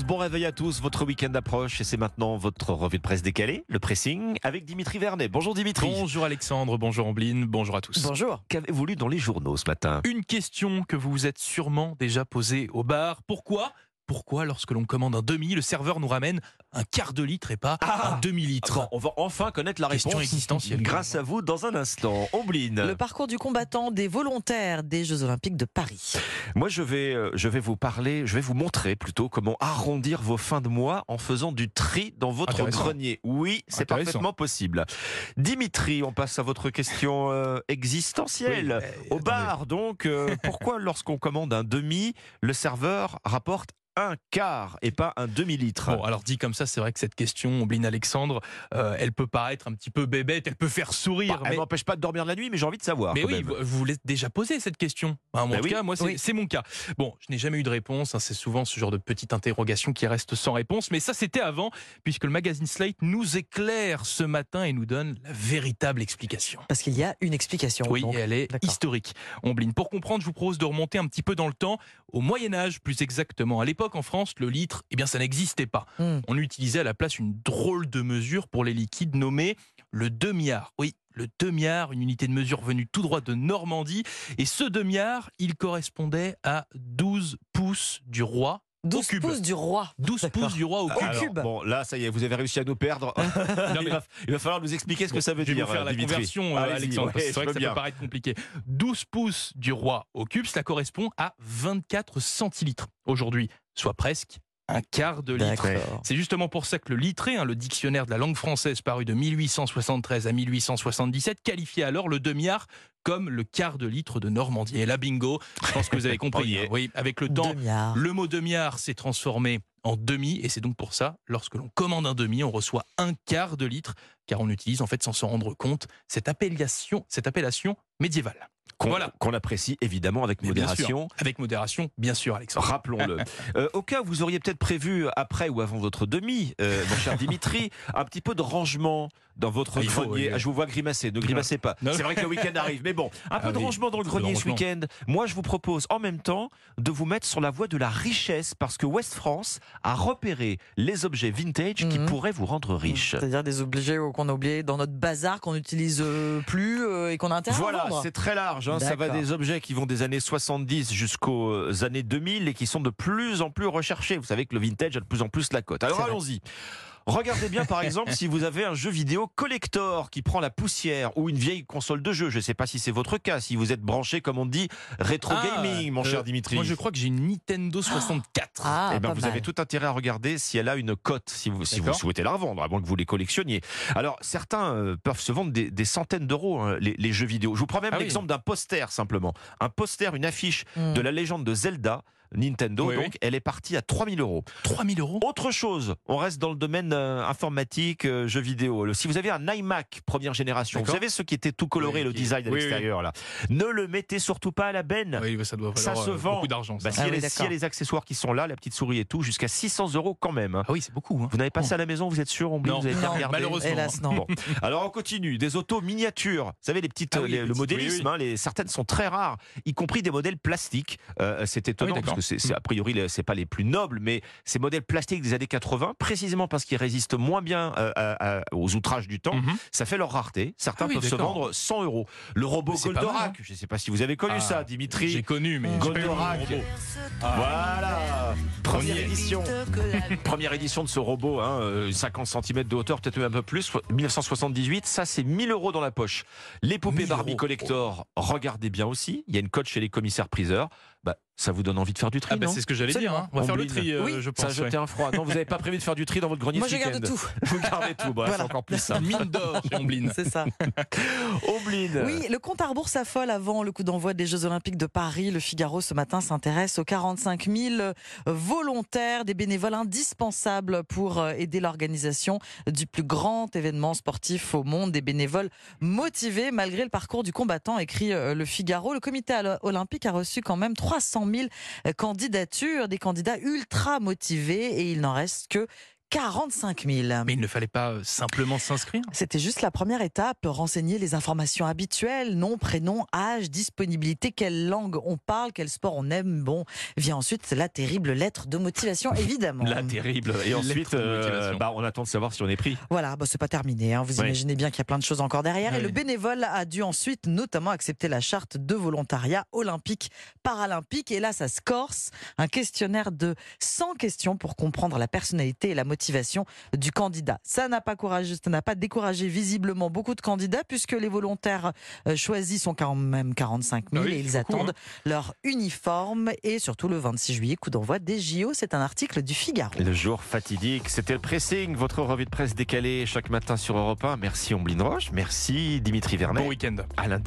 Bon réveil à tous, votre week-end approche et c'est maintenant votre revue de presse décalée, le pressing, avec Dimitri Vernet. Bonjour Dimitri. Bonjour Alexandre, bonjour Ambline, bonjour à tous. Bonjour. Qu'avez-vous lu dans les journaux ce matin? Une question que vous vous êtes sûrement déjà posée au bar. Pourquoi? Pourquoi, lorsque l'on commande un demi, le serveur nous ramène un quart de litre et pas Ah un demi-litre Bon, On va enfin connaître la Question réponse existentielle. grâce à vous dans un instant. Ombline. Le parcours du combattant des volontaires des Jeux Olympiques de Paris. Moi, je vais, euh, je vais vous parler, je vais vous montrer plutôt comment arrondir vos fins de mois en faisant du tri dans votre grenier. Oui, c'est parfaitement possible. Dimitri, on passe à votre question euh, existentielle. Oui, Au attendez. bar, donc, euh, pourquoi lorsqu'on commande un demi, le serveur rapporte un quart et pas un demi-litre Bon, alors dit comme ça, c'est vrai que cette question, Ambline Alexandre, euh, elle peut paraître un petit peu bébête, elle peut faire sourire. Bah, Elle mais... m'empêche pas de dormir la nuit, mais j'ai envie de savoir. Mais quand oui, même. vous, vous l'êtes déjà posé cette question. Enfin, en Bah tout oui. cas, moi, c'est Oui. mon cas. Bon, je n'ai jamais eu de réponse. hein, c'est souvent ce genre de petite interrogation qui reste sans réponse. Mais ça, c'était avant, puisque le magazine Slate nous éclaire ce matin et nous donne la véritable explication. Parce qu'il y a une explication. Oui, donc. et elle est historique. Ombline. Pour comprendre, je vous propose de remonter un petit peu dans le temps, au Moyen Âge plus exactement. À l'époque, en France, le litre, eh bien, ça n'existait pas. Hmm. On utilisait à la place une drôle de mesure pour les liquides nommée le demi-art. Oui, le demi-art, une unité de mesure venue tout droit de Normandie. Et ce demi-art, il correspondait à 12 pouces du roi. 12 cube. pouces du roi. 12 D'accord. pouces du roi au cube. Alors. Bon, là, ça y est, vous avez réussi à nous perdre. Non, il, mais- va, il va falloir nous expliquer ce que ça veut je vais dire. vous faire la Dimitri. conversion, euh, Alexandre. ouais, c'est vrai que ça bien. peut paraître compliqué. 12 pouces du roi au cube, cela correspond à 24 centilitres aujourd'hui, soit presque un quart de litre. D'accord. C'est justement pour ça que le litré, hein, le dictionnaire de la langue française paru de 1873 à 1877, qualifiait alors le demi-art comme le quart de litre de Normandie. Et là, bingo, je pense que vous avez compris. hein. Oui, avec le temps, Demi-art. le mot demi-art s'est transformé en demi, et c'est donc pour ça, lorsque l'on commande un demi, on reçoit un quart de litre, car on utilise en fait sans s'en rendre compte cette appellation, cette appellation médiévale. Qu'on Voilà. qu'on apprécie évidemment avec modération. Avec modération, bien sûr, Alexandre. Rappelons-le. Euh, au cas où vous auriez peut-être prévu, après ou avant votre demi, euh, mon cher Dimitri, un petit peu de rangement dans votre Ah, faut, grenier. oui. Ah, je vous vois grimacer, ne grimacez pas. C'est vrai que le week-end arrive, mais bon, un peu Ah de oui, rangement dans le peu de grenier ce week-end. Moi, je vous propose en même temps de vous mettre sur la voie de la richesse, parce que West France a repéré les objets vintage qui Mhm. pourraient vous rendre riche. C'est-à-dire des objets qu'on a oubliés dans notre bazar qu'on n'utilise euh, plus euh, et qu'on a intérêt Voilà, c'est très large. hein. Ça va des objets qui vont des années 70 jusqu'aux euh, années 2000 et qui sont de plus en plus recherchés. Vous savez que le vintage a de plus en plus la cote. Alors allons-y. Regardez bien par exemple si vous avez un jeu vidéo collector qui prend la poussière ou une vieille console de jeu. Je ne sais pas si c'est votre cas, si vous êtes branché comme on dit rétro Ah, gaming, mon euh, cher Dimitri. Moi, je crois que j'ai une Nintendo 64. Ah, Eh ben, vous mal. avez tout intérêt à regarder si elle a une cote, si vous, si vous souhaitez la revendre, à moins que vous les collectionniez. Alors, certains euh, peuvent se vendre des, des centaines d'euros, hein, les, les jeux vidéo. Je vous prends même Ah oui. l'exemple d'un poster, simplement. Un poster, une affiche Hmm. de la légende de Zelda, Nintendo, Oui, donc, oui. elle est partie à 3000 euros. 3000 euros Autre chose, on reste dans le domaine euh, informatique, euh, jeux vidéo. Le- Si vous avez un iMac première génération, vous savez ceux qui étaient tout colorés, Oui, le qui- design à oui, oui. l'extérieur, là. Ne le mettez surtout pas à la benne. Oui, ça doit Ça valoir se euh, vend. beaucoup d'argent. Bah, s'il Ah y, a oui, les- s'il y a les accessoires qui sont là, la petite souris et tout, jusqu'à 600 euros quand même. hein. Ah oui, c'est beaucoup. hein. Vous n'avez pas ça à la maison, vous êtes sûr, on Non, vous avez non, regardé malheureusement. Hélas, non. Bon. Alors on continue, des autos miniatures. Vous savez les petites, Ah oui, les- les le modélisme, oui, hein, les, certaines sont très rares, y compris des modèles plastiques. Euh, c'est étonnant Ah oui, parce que c'est c'est- a priori les- c'est pas les plus nobles, mais ces modèles plastiques des années 80, précisément parce qu'ils résistent moins bien euh, à- à- aux outrages du temps, Mhm. ça fait leur rareté. Certains Ah oui, peuvent se vendre 100 euros. Le robot Goldorak, hein. je ne sais pas si vous avez connu Ah, ça, Dimitri. J'ai connu, mais Goldorak. robot. Voilà, première édition. Première édition de ce robot, hein, euh, 50 cm de hauteur, peut-être même un peu plus, 1978. Ça, c'est 1000 euros dans la poche. Les poupées 1000 Barbie euros. collector, regardez bien aussi. Il y a une cote chez les commissaires priseurs. Bah, ça vous donne envie de faire du tri, Ah bah, c'est ce que j'allais dire. hein. On va faire le Ombline. tri, euh, Oui. je Ça a pense. jeté ouais. un froid. Non, vous n'avez pas prévu de faire du tri dans votre grenier Moi, ce je garde tout. Vous gardez tout. Bah, C'est Voilà. encore plus ça. Mine d'or chez Ombline. C'est ça. Ombline. Oui, le compte à rebours s'affole avant le coup d'envoi des Jeux Olympiques de Paris. Le Figaro ce matin s'intéresse aux 45 000 volontaires, des bénévoles indispensables pour euh, aider l'organisation du plus grand événement sportif au monde. Des bénévoles motivés malgré le parcours du combattant, écrit euh, le Figaro. Le comité olympique a reçu quand même 300 000 candidatures, des candidats ultra motivés et il n'en reste que 45 000. Mais il ne fallait pas euh, simplement s'inscrire C'était juste la première étape, renseigner les informations habituelles, nom, prénom, âge, disponibilité, quelle langue on parle, quel sport on aime. Bon, vient ensuite la terrible lettre de motivation, évidemment. La terrible. Et ensuite, euh, bah, on attend de savoir si on est pris. Voilà, bah, c'est pas terminé. hein. Vous Oui. imaginez bien qu'il y a plein de choses encore derrière. Et le bénévole a dû ensuite notamment accepter la charte de volontariat olympique, paralympique. Et là, ça se corse. Un questionnaire de 100 questions pour comprendre la personnalité et la motivation du candidat. Ça n'a pas courageux, ça n'a pas découragé visiblement beaucoup de candidats puisque les volontaires euh, choisis sont quand même 45 000 Ah oui, et ils attendent leur uniforme. Et surtout le 26 juillet, coup d'envoi des JO. C'est un article du Figaro. Le jour fatidique, c'était le pressing, votre revue de presse décalée chaque matin sur Europe 1. Merci Omblin Roche, merci Dimitri Vernet. Bon week-end. À lundi.